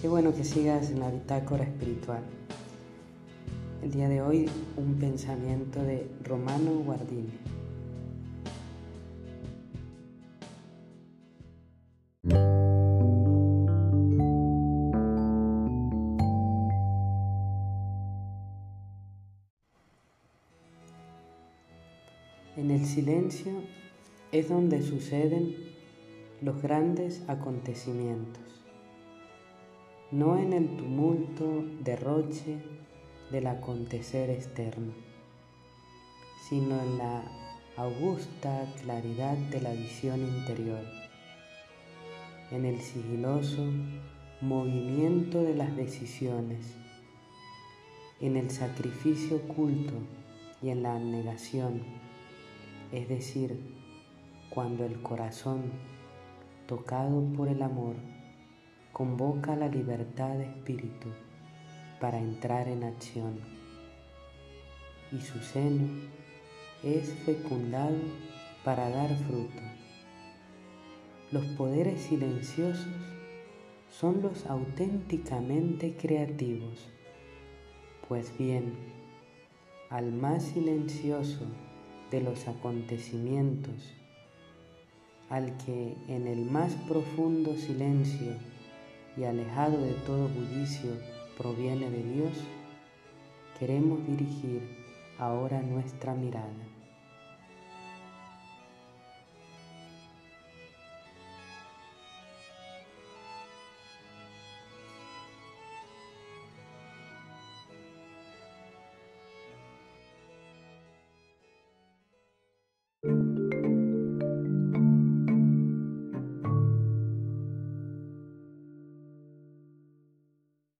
Qué bueno que sigas en la bitácora espiritual. El día de hoy un pensamiento de Romano Guardini. En el silencio es donde suceden los grandes acontecimientos no en el tumulto derroche del acontecer externo, sino en la augusta claridad de la visión interior, en el sigiloso movimiento de las decisiones, en el sacrificio oculto y en la negación, es decir, cuando el corazón, tocado por el amor, convoca la libertad de espíritu para entrar en acción y su seno es fecundado para dar fruto. Los poderes silenciosos son los auténticamente creativos, pues bien, al más silencioso de los acontecimientos, al que en el más profundo silencio y alejado de todo bullicio proviene de Dios, queremos dirigir ahora nuestra mirada.